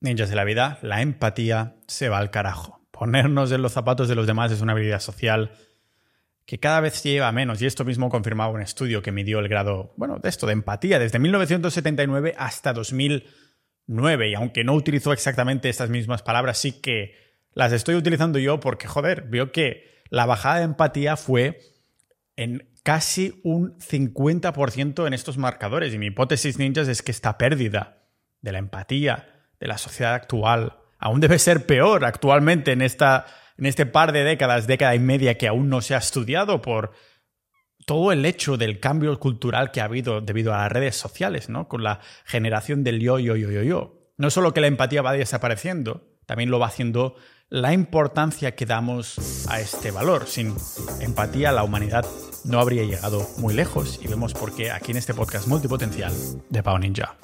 Ninjas de la vida, la empatía se va al carajo. Ponernos en los zapatos de los demás es una habilidad social que cada vez lleva menos, y esto mismo confirmaba un estudio que midió el grado, bueno, de esto, de empatía, desde 1979 hasta 2009, y aunque no utilizó exactamente estas mismas palabras, sí que las estoy utilizando yo porque, joder, veo que la bajada de empatía fue en casi un 50% en estos marcadores, y mi hipótesis ninjas es que esta pérdida de la empatía, de la sociedad actual. Aún debe ser peor actualmente en, esta, en este par de décadas, década y media que aún no se ha estudiado por todo el hecho del cambio cultural que ha habido debido a las redes sociales, ¿no? Con la generación del yo, yo, yo, yo, yo. No solo que la empatía va desapareciendo, también lo va haciendo la importancia que damos a este valor. Sin empatía la humanidad no habría llegado muy lejos y vemos por qué aquí en este podcast multipotencial de Pau Ninja.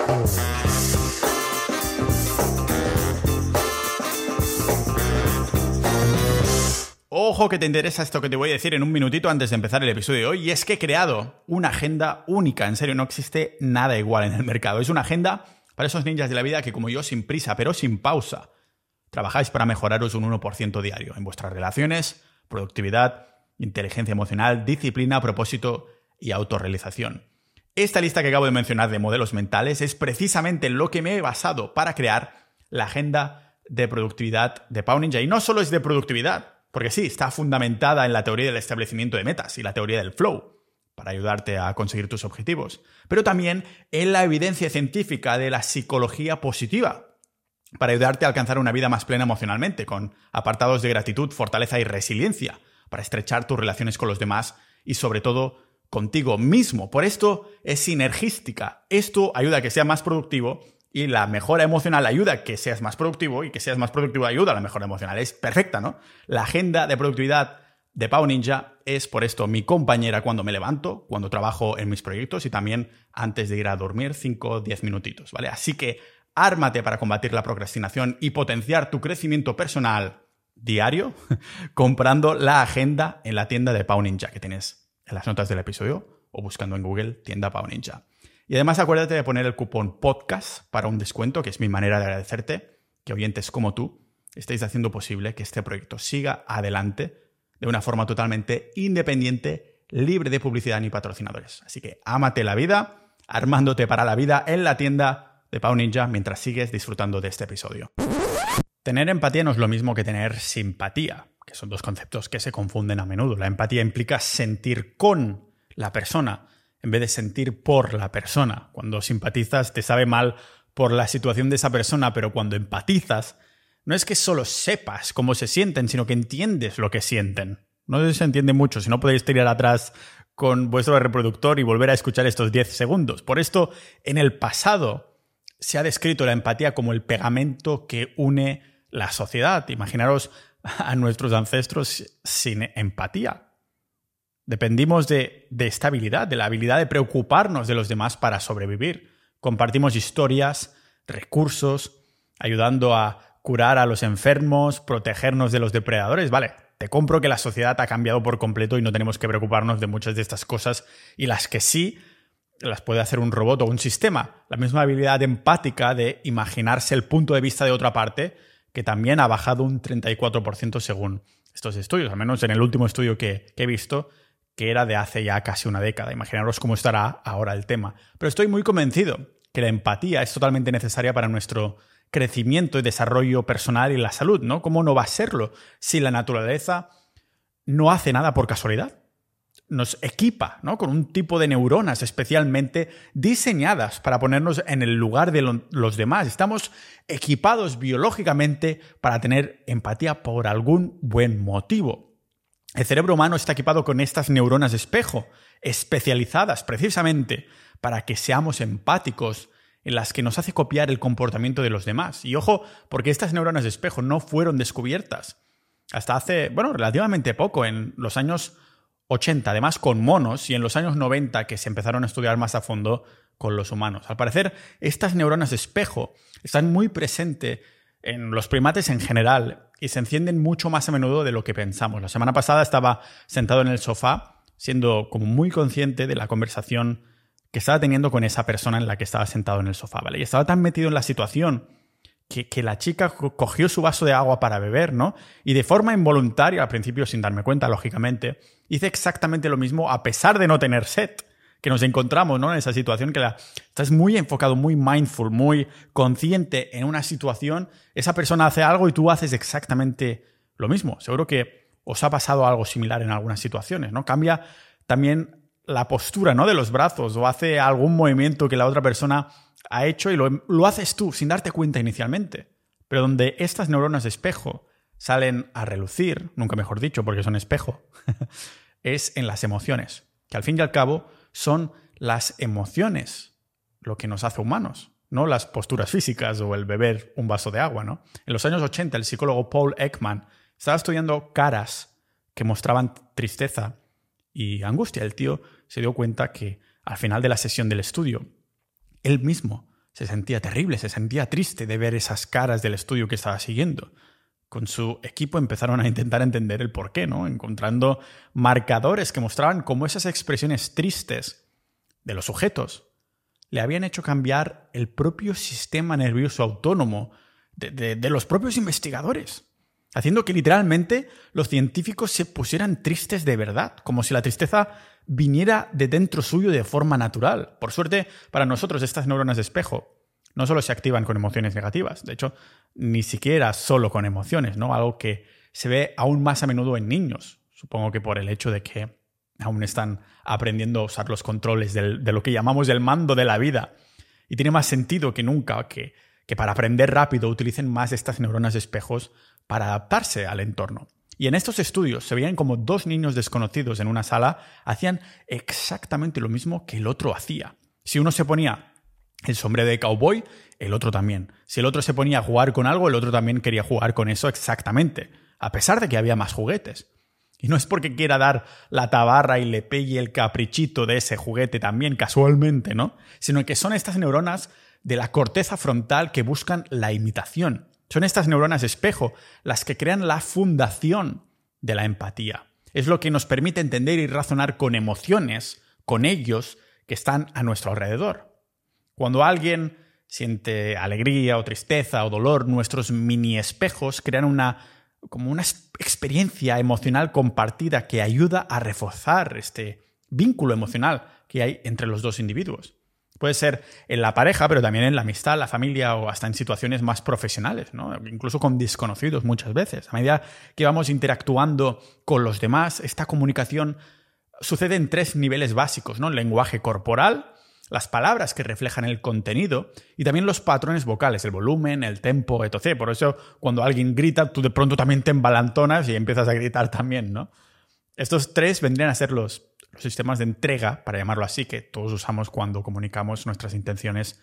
Ojo que te interesa esto que te voy a decir en un minutito antes de empezar el episodio de hoy, y es que he creado una agenda única, en serio, no existe nada igual en el mercado. Es una agenda para esos ninjas de la vida que como yo, sin prisa, pero sin pausa, trabajáis para mejoraros un 1% diario en vuestras relaciones, productividad, inteligencia emocional, disciplina, propósito y autorrealización. Esta lista que acabo de mencionar de modelos mentales es precisamente lo que me he basado para crear la agenda de productividad de Pau Ninja. Y no solo es de productividad, porque sí, está fundamentada en la teoría del establecimiento de metas y la teoría del flow para ayudarte a conseguir tus objetivos, pero también en la evidencia científica de la psicología positiva para ayudarte a alcanzar una vida más plena emocionalmente, con apartados de gratitud, fortaleza y resiliencia, para estrechar tus relaciones con los demás y sobre todo contigo mismo. Por esto es sinergística. Esto ayuda a que sea más productivo y la mejora emocional ayuda a que seas más productivo y que seas más productivo ayuda a la mejora emocional. Es perfecta, ¿no? La agenda de productividad de Pau Ninja es por esto mi compañera cuando me levanto, cuando trabajo en mis proyectos y también antes de ir a dormir 5 o 10 minutitos, ¿vale? Así que ármate para combatir la procrastinación y potenciar tu crecimiento personal diario comprando la agenda en la tienda de Pau Ninja que tienes en las notas del episodio o buscando en Google tienda Pau Ninja. Y además acuérdate de poner el cupón podcast para un descuento, que es mi manera de agradecerte que oyentes como tú estéis haciendo posible que este proyecto siga adelante de una forma totalmente independiente, libre de publicidad ni patrocinadores. Así que ámate la vida, armándote para la vida en la tienda de Pau Ninja mientras sigues disfrutando de este episodio. Tener empatía no es lo mismo que tener simpatía, que son dos conceptos que se confunden a menudo. La empatía implica sentir con la persona, en vez de sentir por la persona. Cuando simpatizas te sabe mal por la situación de esa persona, pero cuando empatizas, no es que solo sepas cómo se sienten, sino que entiendes lo que sienten. No se entiende mucho, si no podéis tirar atrás con vuestro reproductor y volver a escuchar estos 10 segundos. Por esto, en el pasado se ha descrito la empatía como el pegamento que une la sociedad. Imaginaros a nuestros ancestros sin empatía. Dependimos de, de esta habilidad, de la habilidad de preocuparnos de los demás para sobrevivir. Compartimos historias, recursos, ayudando a curar a los enfermos, protegernos de los depredadores. Vale, te compro que la sociedad ha cambiado por completo y no tenemos que preocuparnos de muchas de estas cosas y las que sí las puede hacer un robot o un sistema. La misma habilidad empática de imaginarse el punto de vista de otra parte, que también ha bajado un 34% según estos estudios, al menos en el último estudio que, que he visto, que era de hace ya casi una década. Imaginaros cómo estará ahora el tema. Pero estoy muy convencido que la empatía es totalmente necesaria para nuestro crecimiento y desarrollo personal y la salud, ¿no? ¿Cómo no va a serlo si la naturaleza no hace nada por casualidad? Nos equipa, ¿no? Con un tipo de neuronas especialmente diseñadas para ponernos en el lugar de los demás. Estamos equipados biológicamente para tener empatía por algún buen motivo. El cerebro humano está equipado con estas neuronas de espejo, especializadas precisamente para que seamos empáticos, en las que nos hace copiar el comportamiento de los demás. Y ojo, porque estas neuronas de espejo no fueron descubiertas hasta hace, bueno, relativamente poco, en los años 80, además con monos, y en los años 90 que se empezaron a estudiar más a fondo con los humanos. Al parecer, estas neuronas de espejo están muy presentes en los primates en general y se encienden mucho más a menudo de lo que pensamos. La semana pasada estaba sentado en el sofá, siendo como muy consciente de la conversación que estaba teniendo con esa persona en la que estaba sentado en el sofá, ¿vale? Y estaba tan metido en la situación que, que, la chica cogió su vaso de agua para beber, ¿no? Y de forma involuntaria, al principio sin darme cuenta, lógicamente, hice exactamente lo mismo a pesar de no tener sed que nos encontramos ¿no? en esa situación, que estás muy enfocado, muy mindful, muy consciente en una situación, esa persona hace algo y tú haces exactamente lo mismo. Seguro que os ha pasado algo similar en algunas situaciones, ¿no? Cambia también la postura ¿no? de los brazos o hace algún movimiento que la otra persona ha hecho y lo, lo haces tú sin darte cuenta inicialmente. Pero donde estas neuronas de espejo salen a relucir, nunca mejor dicho porque son espejo, es en las emociones, que al fin y al cabo son las emociones lo que nos hace humanos, no las posturas físicas o el beber un vaso de agua, ¿no? En los años 80 el psicólogo Paul Ekman estaba estudiando caras que mostraban tristeza y angustia. El tío se dio cuenta que al final de la sesión del estudio, él mismo se sentía terrible, se sentía triste de ver esas caras del estudio que estaba siguiendo. Con su equipo empezaron a intentar entender el por qué, ¿no? Encontrando marcadores que mostraban cómo esas expresiones tristes de los sujetos le habían hecho cambiar el propio sistema nervioso autónomo de, de los propios investigadores, haciendo que literalmente los científicos se pusieran tristes de verdad, como si la tristeza viniera de dentro suyo de forma natural. Por suerte, para nosotros estas neuronas de espejo no solo se activan con emociones negativas, de hecho, ni siquiera solo con emociones, ¿no? Algo que se ve aún más a menudo en niños, supongo que por el hecho de que aún están aprendiendo a usar los controles de lo que llamamos el mando de la vida. Y tiene más sentido que nunca que, para aprender rápido utilicen más estas neuronas de espejos para adaptarse al entorno. Y en estos estudios se veían como dos niños desconocidos en una sala hacían exactamente lo mismo que el otro hacía. Si uno se ponía el sombrero de cowboy, el otro también. Si el otro se ponía a jugar con algo, el otro también quería jugar con eso exactamente, a pesar de que había más juguetes. Y no es porque quiera dar la tabarra y le pegue el caprichito de ese juguete también casualmente, ¿no? Sino que son estas neuronas de la corteza frontal que buscan la imitación. Son estas neuronas espejo las que crean la fundación de la empatía. Es lo que nos permite entender y razonar con emociones, con ellos que están a nuestro alrededor. Cuando alguien siente alegría o tristeza o dolor, nuestros mini espejos crean una como una experiencia emocional compartida que ayuda a reforzar este vínculo emocional que hay entre los dos individuos. Puede ser en la pareja, pero también en la amistad, la familia o hasta en situaciones más profesionales, incluso con desconocidos muchas veces. A medida que vamos interactuando con los demás, esta comunicación sucede en tres niveles básicos, ¿no? lenguaje corporal, las palabras que reflejan el contenido y también los patrones vocales, el volumen, el tempo, etc. Por eso cuando alguien grita, tú de pronto también te embalantonas y empiezas a gritar también, ¿no? Estos tres vendrían a ser los, los sistemas de entrega, para llamarlo así, que todos usamos cuando comunicamos nuestras intenciones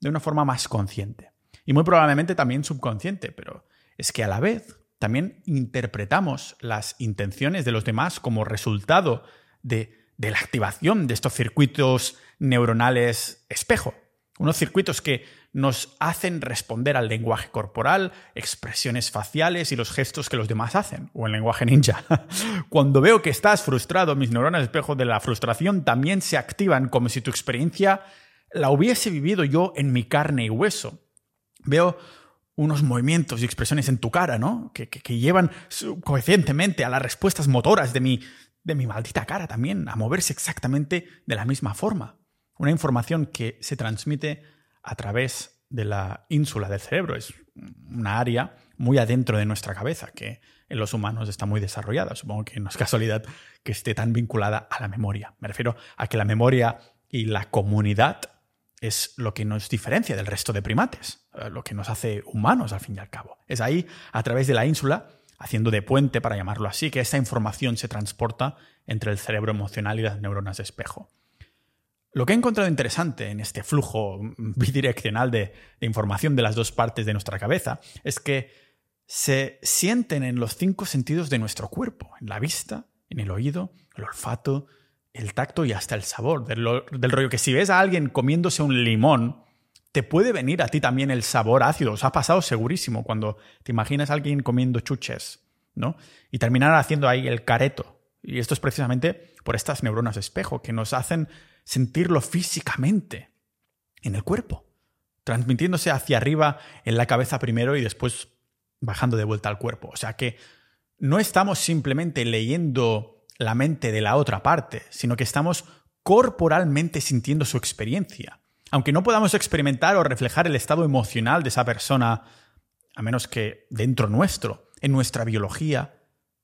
de una forma más consciente. Y muy probablemente también subconsciente, pero es que a la vez también interpretamos las intenciones de los demás como resultado de de la activación de estos circuitos neuronales espejo. Unos circuitos que nos hacen responder al lenguaje corporal, expresiones faciales y los gestos que los demás hacen, o el lenguaje ninja. Cuando veo que estás frustrado, mis neuronas espejo de la frustración también se activan como si tu experiencia la hubiese vivido yo en mi carne y hueso. Veo unos movimientos y expresiones en tu cara, ¿no? Que, que, llevan coeficientemente a las respuestas motoras de mi, de mi maldita cara también, a moverse exactamente de la misma forma. Una información que se transmite a través de la ínsula del cerebro. Es una área muy adentro de nuestra cabeza que en los humanos está muy desarrollada. Supongo que no es casualidad que esté tan vinculada a la memoria. Me refiero a que la memoria y la comunidad es lo que nos diferencia del resto de primates, eh, lo que nos hace humanos al fin y al cabo. Es ahí, a través de la ínsula, haciendo de puente, para llamarlo así, que esta información se transporta entre el cerebro emocional y las neuronas de espejo. Lo que he encontrado interesante en este flujo bidireccional de, información de las dos partes de nuestra cabeza es que se sienten en los cinco sentidos de nuestro cuerpo, en la vista, en el oído, el olfato, el tacto y hasta el sabor, del, del rollo que si ves a alguien comiéndose un limón, te puede venir a ti también el sabor ácido. Os ha pasado segurísimo cuando te imaginas a alguien comiendo chuches, ¿no? Y terminar haciendo ahí el careto. Y esto es precisamente por estas neuronas de espejo que nos hacen sentirlo físicamente en el cuerpo. transmitiéndose hacia arriba en la cabeza primero y después bajando de vuelta al cuerpo. O sea que no estamos simplemente leyendo la mente de la otra parte, sino que estamos corporalmente sintiendo su experiencia. Aunque no podamos experimentar o reflejar el estado emocional de esa persona, a menos que dentro nuestro, en nuestra biología,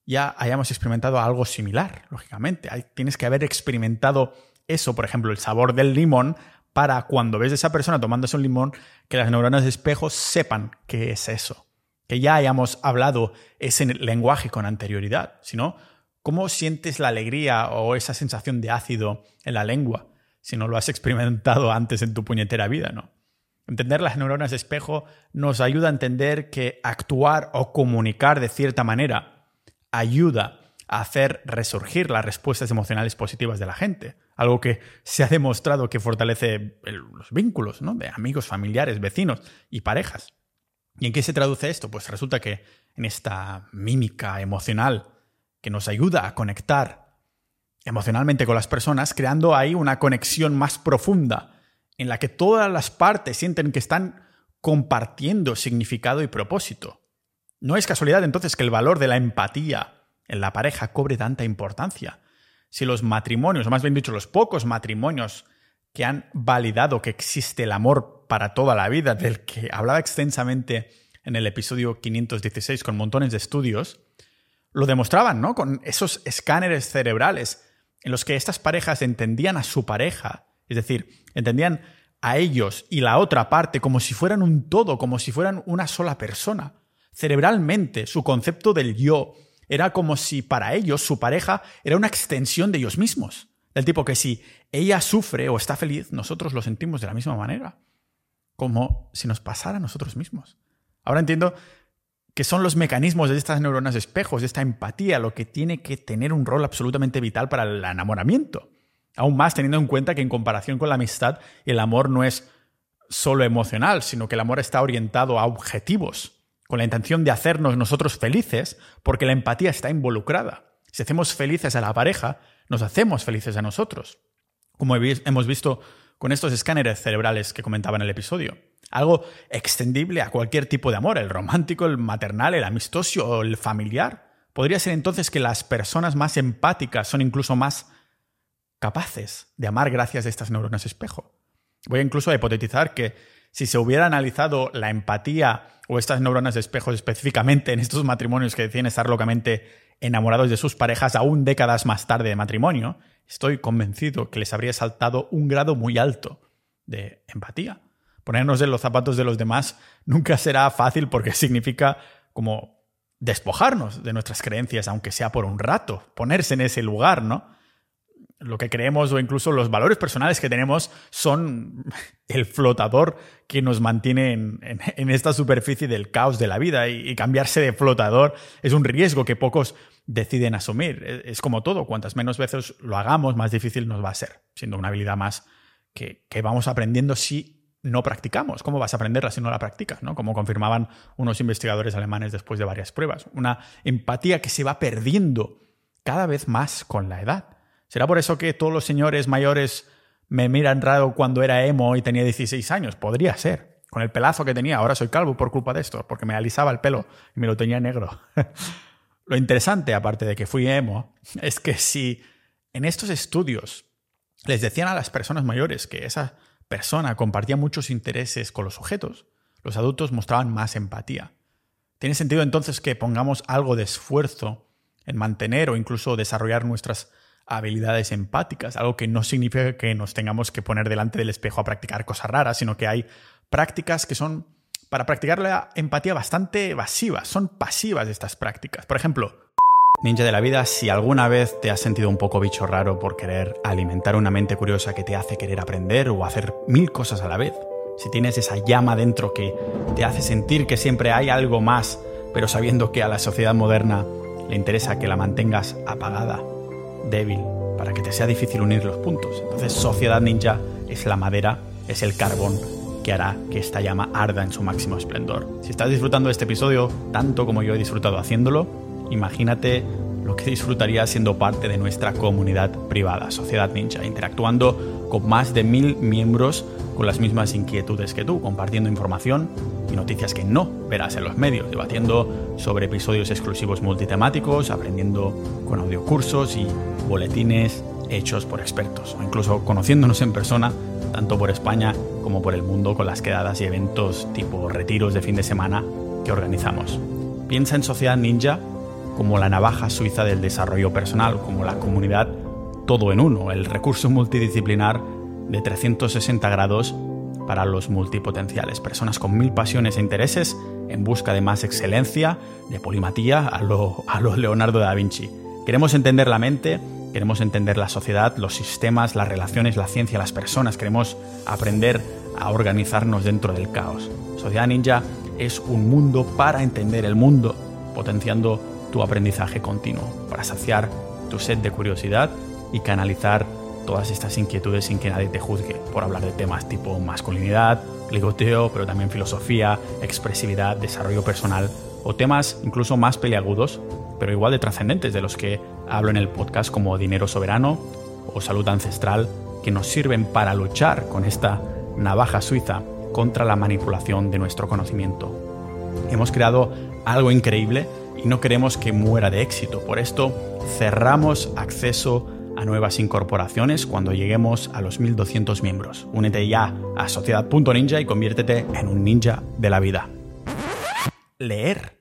ya hayamos experimentado algo similar, lógicamente. Tienes que haber experimentado eso, por ejemplo, el sabor del limón, para cuando ves a esa persona tomándose un limón, que las neuronas de espejo sepan qué es eso. Que ya hayamos hablado ese lenguaje con anterioridad. Si no, ¿cómo sientes la alegría o esa sensación de ácido en la lengua si no lo has experimentado antes en tu puñetera vida, no? Entender las neuronas de espejo nos ayuda a entender que actuar o comunicar de cierta manera ayuda a hacer resurgir las respuestas emocionales positivas de la gente. Algo que se ha demostrado que fortalece los vínculos ¿no? de amigos, familiares, vecinos y parejas. ¿Y en qué se traduce esto? Pues resulta que en esta mímica emocional que nos ayuda a conectar emocionalmente con las personas, creando ahí una conexión más profunda en la que todas las partes sienten que están compartiendo significado y propósito. No es casualidad entonces que el valor de la empatía en la pareja cobre tanta importancia. Si los matrimonios, o más bien dicho, los pocos matrimonios que han validado que existe el amor para toda la vida, del que hablaba extensamente en el episodio 516 con montones de estudios, lo demostraban, ¿no? Con esos escáneres cerebrales en los que estas parejas entendían a su pareja, es decir, entendían a ellos y la otra parte como si fueran un todo, como si fueran una sola persona. Cerebralmente, su concepto del yo era como si para ellos su pareja era una extensión de ellos mismos. Del tipo que si ella sufre o está feliz, nosotros lo sentimos de la misma manera. Como si nos pasara a nosotros mismos. Ahora entiendo que son los mecanismos de estas neuronas espejos, de esta empatía, lo que tiene que tener un rol absolutamente vital para el enamoramiento. Aún más teniendo en cuenta que en comparación con la amistad, el amor no es solo emocional, sino que el amor está orientado a objetivos con la intención de hacernos nosotros felices, porque la empatía está involucrada. Si hacemos felices a la pareja, nos hacemos felices a nosotros, como hemos visto con estos escáneres cerebrales que comentaba en el episodio. Algo extendible a cualquier tipo de amor, el romántico, el maternal, el amistoso o el familiar. Podría ser entonces que las personas más empáticas son incluso más capaces de amar gracias a estas neuronas espejo. Voy incluso a hipotetizar que si se hubiera analizado la empatía o estas neuronas de espejo específicamente en estos matrimonios que deciden estar locamente enamorados de sus parejas aún décadas más tarde de matrimonio, estoy convencido que les habría saltado un grado muy alto de empatía. Ponernos en los zapatos de los demás nunca será fácil porque significa como despojarnos de nuestras creencias, aunque sea por un rato, ponerse en ese lugar, ¿no? lo que creemos o incluso los valores personales que tenemos son el flotador que nos mantiene en, esta superficie del caos de la vida y, cambiarse de flotador es un riesgo que pocos deciden asumir. E, es, como todo, cuantas menos veces lo hagamos, más difícil nos va a ser, siendo una habilidad más que, vamos aprendiendo si no practicamos. ¿Cómo vas a aprenderla si no la practicas? ¿no? Como confirmaban unos investigadores alemanes después de varias pruebas. Una empatía que se va perdiendo cada vez más con la edad. ¿Será por eso que todos los señores mayores me miran raro cuando era emo y tenía 16 años? Podría ser. Con el pelazo que tenía, ahora soy calvo por culpa de esto, porque me alisaba el pelo y me lo tenía negro. lo interesante, aparte de que fui emo, es que si en estos estudios les decían a las personas mayores que esa persona compartía muchos intereses con los sujetos, los adultos mostraban más empatía. Tiene sentido entonces que pongamos algo de esfuerzo en mantener o incluso desarrollar nuestras habilidades empáticas, algo que no significa que nos tengamos que poner delante del espejo a practicar cosas raras, sino que hay prácticas que son para practicar la empatía bastante evasivas, son pasivas estas prácticas. Por ejemplo, Ninja de la vida, si alguna vez te has sentido un poco bicho raro por querer alimentar una mente curiosa que te hace querer aprender o hacer mil cosas a la vez, si tienes esa llama dentro que te hace sentir que siempre hay algo más, pero sabiendo que a la sociedad moderna le interesa que la mantengas apagada, débil para que te sea difícil unir los puntos. Entonces, Sociedad Ninja es la madera, es el carbón que hará que esta llama arda en su máximo esplendor. Si estás disfrutando de este episodio tanto como yo he disfrutado haciéndolo, imagínate lo que disfrutarías siendo parte de nuestra comunidad privada, Sociedad Ninja, interactuando con más de mil miembros con las mismas inquietudes que tú, compartiendo información y noticias que no verás en los medios, debatiendo sobre episodios exclusivos multitemáticos, aprendiendo con audiocursos y boletines hechos por expertos, o incluso conociéndonos en persona, tanto por España como por el mundo, con las quedadas y eventos tipo retiros de fin de semana que organizamos. Piensa en Sociedad Ninja como la navaja suiza del desarrollo personal, como la comunidad todo en uno, el recurso multidisciplinar de 360 grados para los multipotenciales, personas con mil pasiones e intereses en busca de más excelencia, de polimatía a lo, a lo Leonardo da Vinci. Queremos entender la mente, queremos entender la sociedad, los sistemas, las relaciones, la ciencia, las personas, queremos aprender a organizarnos dentro del caos. Sociedad Ninja es un mundo para entender el mundo, potenciando tu aprendizaje continuo, para saciar tu sed de curiosidad y canalizar todas estas inquietudes sin que nadie te juzgue por hablar de temas tipo masculinidad, ligoteo, pero también filosofía, expresividad, desarrollo personal o temas incluso más peliagudos, pero igual de trascendentes de los que hablo en el podcast como dinero soberano o salud ancestral, que nos sirven para luchar con esta navaja suiza contra la manipulación de nuestro conocimiento. Hemos creado algo increíble y no queremos que muera de éxito. Por esto cerramos acceso a nuevas incorporaciones cuando lleguemos a los 1200 miembros. Únete ya a sociedad.ninja y conviértete en un ninja de la vida. Leer.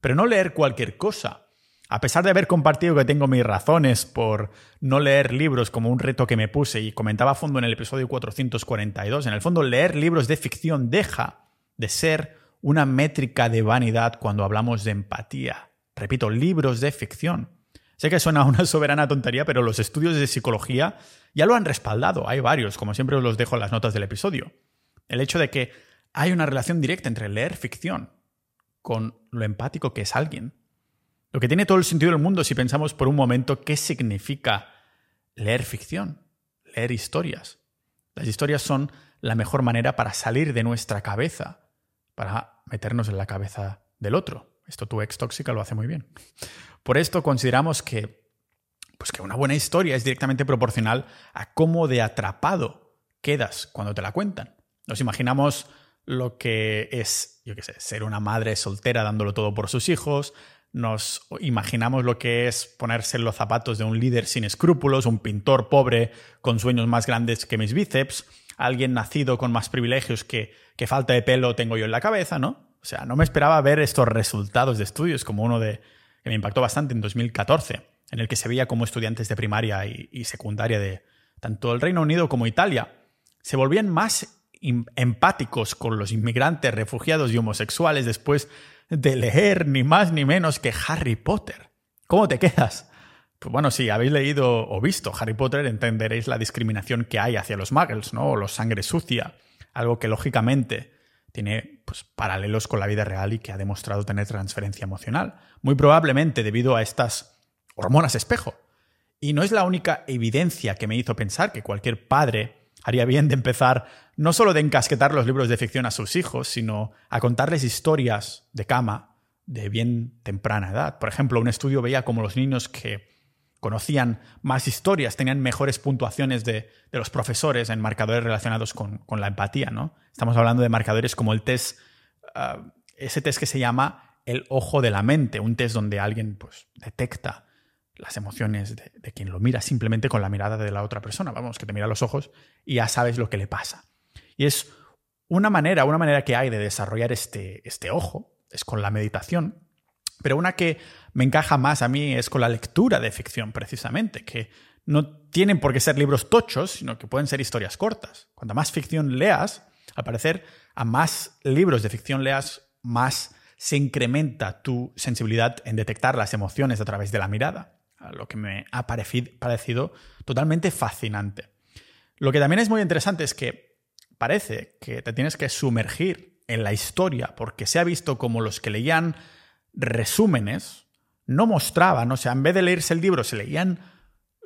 Pero no leer cualquier cosa. A pesar de haber compartido que tengo mis razones por no leer libros como un reto que me puse y comentaba a fondo en el episodio 442, en el fondo leer libros de ficción deja de ser una métrica de vanidad cuando hablamos de empatía. Repito, libros de ficción. Sé que suena una soberana tontería, pero los estudios de psicología ya lo han respaldado. Hay varios, como siempre os los dejo en las notas del episodio. El hecho de que hay una relación directa entre leer ficción con lo empático que es alguien. Lo que tiene todo el sentido del mundo si pensamos por un momento qué significa leer ficción, leer historias. Las historias son la mejor manera para salir de nuestra cabeza, para meternos en la cabeza del otro. Esto tu ex tóxica lo hace muy bien. Por esto consideramos que, pues que una buena historia es directamente proporcional a cómo de atrapado quedas cuando te la cuentan. Nos imaginamos lo que es, yo qué sé, ser una madre soltera dándolo todo por sus hijos, nos imaginamos lo que es ponerse en los zapatos de un líder sin escrúpulos, un pintor pobre con sueños más grandes que mis bíceps, alguien nacido con más privilegios que, que falta de pelo tengo yo en la cabeza, ¿no? O sea, no me esperaba ver estos resultados de estudios como uno de, que me impactó bastante en 2014, en el que se veía como estudiantes de primaria y, secundaria de tanto el Reino Unido como Italia se volvían más empáticos con los inmigrantes, refugiados y homosexuales después de leer ni más ni menos que Harry Potter. ¿Cómo te quedas? Pues bueno, si habéis leído o visto Harry Potter, entenderéis la discriminación que hay hacia los muggles, ¿no? O los sangre sucia, algo que lógicamente tiene pues, paralelos con la vida real y que ha demostrado tener transferencia emocional, muy probablemente debido a estas hormonas espejo. Y no es la única evidencia que me hizo pensar que cualquier padre haría bien de empezar no solo de encasquetar los libros de ficción a sus hijos, sino a contarles historias de cama de bien temprana edad. Por ejemplo, un estudio veía como los niños que conocían más historias, tenían mejores puntuaciones de, los profesores en marcadores relacionados con, la empatía, ¿no? Estamos hablando de marcadores como el test, ah, ese test que se llama el ojo de la mente, un test donde alguien pues, detecta las emociones de, de, quien lo mira simplemente con la mirada de la otra persona. Vamos, que te mira los ojos y ya sabes lo que le pasa. Y es una manera, una manera que hay de desarrollar este, este ojo, es con la meditación, pero una que me encaja más a mí es con la lectura de ficción, precisamente, que no tienen por qué ser libros tochos, sino que pueden ser historias cortas. Cuanta más ficción leas, al parecer, a más libros de ficción leas, más se incrementa tu sensibilidad en detectar las emociones a través de la mirada, lo que me ha parecido totalmente fascinante. Lo que también es muy interesante es que parece que te tienes que sumergir en la historia, porque se ha visto como los que leían resúmenes no mostraban, o sea, en vez de leerse el libro, se leían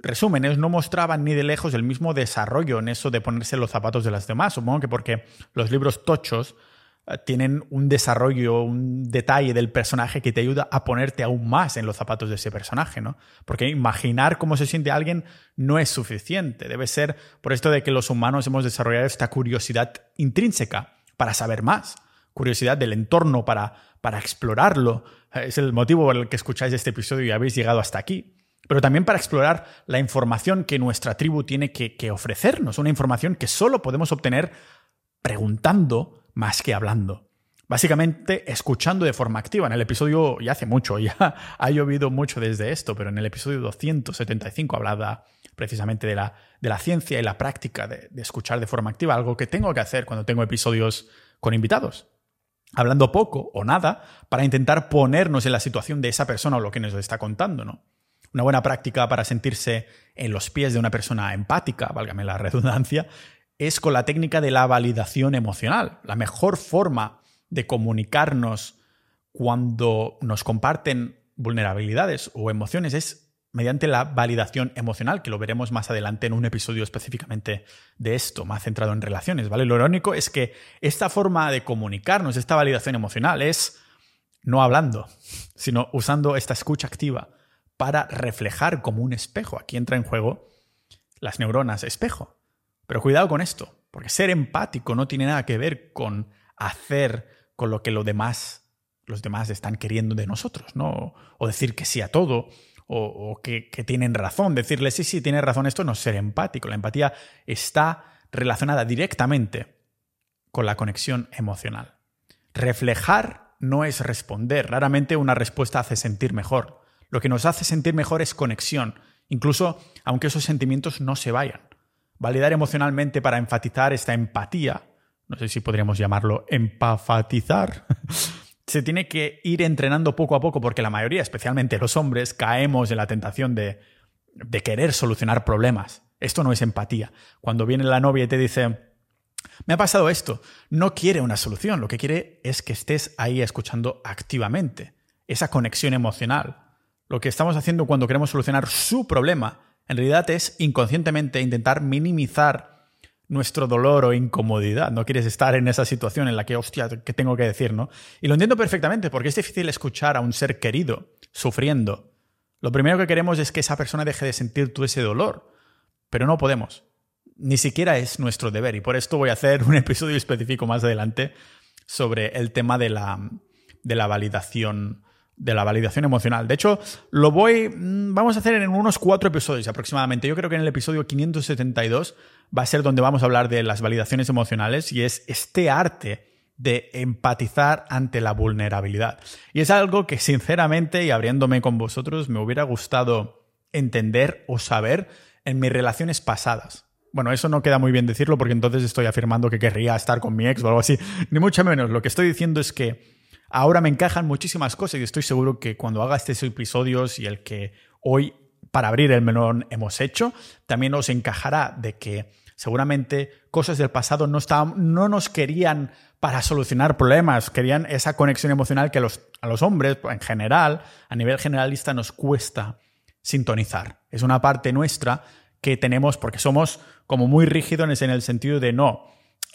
resúmenes, no mostraban ni de lejos el mismo desarrollo en eso de ponerse los zapatos de las demás. Supongo que porque los libros tochos eh, tienen un desarrollo, un detalle del personaje que te ayuda a ponerte aún más en los zapatos de ese personaje, ¿no? Porque imaginar cómo se siente alguien no es suficiente. Debe ser por esto de que los humanos hemos desarrollado esta curiosidad intrínseca para saber más, curiosidad del entorno para, para explorarlo. Es el motivo por el que escucháis este episodio y habéis llegado hasta aquí pero también para explorar la información que nuestra tribu tiene que, ofrecernos, una información que solo podemos obtener preguntando más que hablando. Básicamente escuchando de forma activa. En el episodio, ya hace mucho, ya ha llovido mucho desde esto, pero en el episodio 275 hablaba precisamente de la, de la ciencia y la práctica de escuchar de forma activa, algo que tengo que hacer cuando tengo episodios con invitados hablando poco o nada para intentar ponernos en la situación de esa persona o lo que nos está contando, ¿no? Una buena práctica para sentirse en los pies de una persona empática, válgame la redundancia, es con la técnica de la validación emocional. La mejor forma de comunicarnos cuando nos comparten vulnerabilidades o emociones es mediante la validación emocional, que lo veremos más adelante en un episodio específicamente de esto, más centrado en relaciones, ¿vale? Lo irónico es que esta forma de comunicarnos, esta validación emocional, es no hablando, sino usando esta escucha activa para reflejar como un espejo. Aquí entra en juego las neuronas espejo. Pero cuidado con esto, porque ser empático no tiene nada que ver con hacer con lo que los demás, los demás están queriendo de nosotros, ¿no? O decir que sí a todo, o, que, tienen razón. Decirle sí, sí, tiene razón, esto no es ser empático. La empatía está relacionada directamente con la conexión emocional. Reflejar no es responder. Raramente una respuesta hace sentir mejor. Lo que nos hace sentir mejor es conexión, incluso aunque esos sentimientos no se vayan. Validar emocionalmente para enfatizar esta empatía, no sé si podríamos llamarlo empafatizar, se tiene que ir entrenando poco a poco porque la mayoría, especialmente los hombres, caemos en la tentación de, de querer solucionar problemas. Esto no es empatía. Cuando viene la novia y te dice, me ha pasado esto, no quiere una solución, lo que quiere es que estés ahí escuchando activamente, esa conexión emocional. Lo que estamos haciendo cuando queremos solucionar su problema en realidad es inconscientemente intentar minimizar nuestro dolor o incomodidad. No quieres estar en esa situación en la que, hostia, ¿qué tengo que decir? ¿no? Y lo entiendo perfectamente porque es difícil escuchar a un ser querido sufriendo. Lo primero que queremos es que esa persona deje de sentir todo ese dolor, pero no podemos. Ni siquiera es nuestro deber y por esto voy a hacer un episodio específico más adelante sobre el tema de la, de la validación de la validación emocional. De hecho, lo voy. Mm, vamos a hacer en unos cuatro episodios aproximadamente. Yo creo que en el episodio 572 va a ser donde vamos a hablar de las validaciones emocionales y es este arte de empatizar ante la vulnerabilidad. Y es algo que, sinceramente, y abriéndome con vosotros, me hubiera gustado entender o saber en mis relaciones pasadas. Bueno, eso no queda muy bien decirlo porque entonces estoy afirmando que querría estar con mi ex o algo así. Ni mucho menos. Lo que estoy diciendo es que Ahora me encajan muchísimas cosas y estoy seguro que cuando haga estos episodios y el que hoy para abrir el melón hemos hecho, también os encajará de que seguramente cosas del pasado no, no nos querían para solucionar problemas, querían esa conexión emocional que los, a los hombres, en general, a nivel generalista, nos cuesta sintonizar. Es una parte nuestra que tenemos porque somos como muy rígidos en el sentido de no,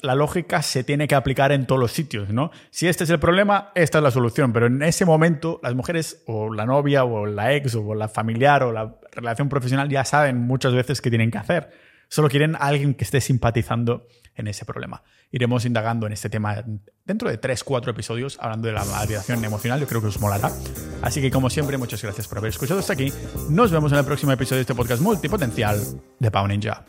la lógica se tiene que aplicar en todos los sitios, ¿no? Si este es el problema, esta es la solución, pero en ese momento las mujeres o la novia o la ex o la familiar o la relación profesional ya saben muchas veces qué tienen que hacer. Solo quieren alguien que esté simpatizando en ese problema. Iremos indagando en este tema dentro de 3-4 episodios hablando de la validación emocional. Yo creo que os molará. Así que como siempre, muchas gracias por haber escuchado hasta aquí. Nos vemos en el próximo episodio de este podcast multipotencial de Pau Ninja.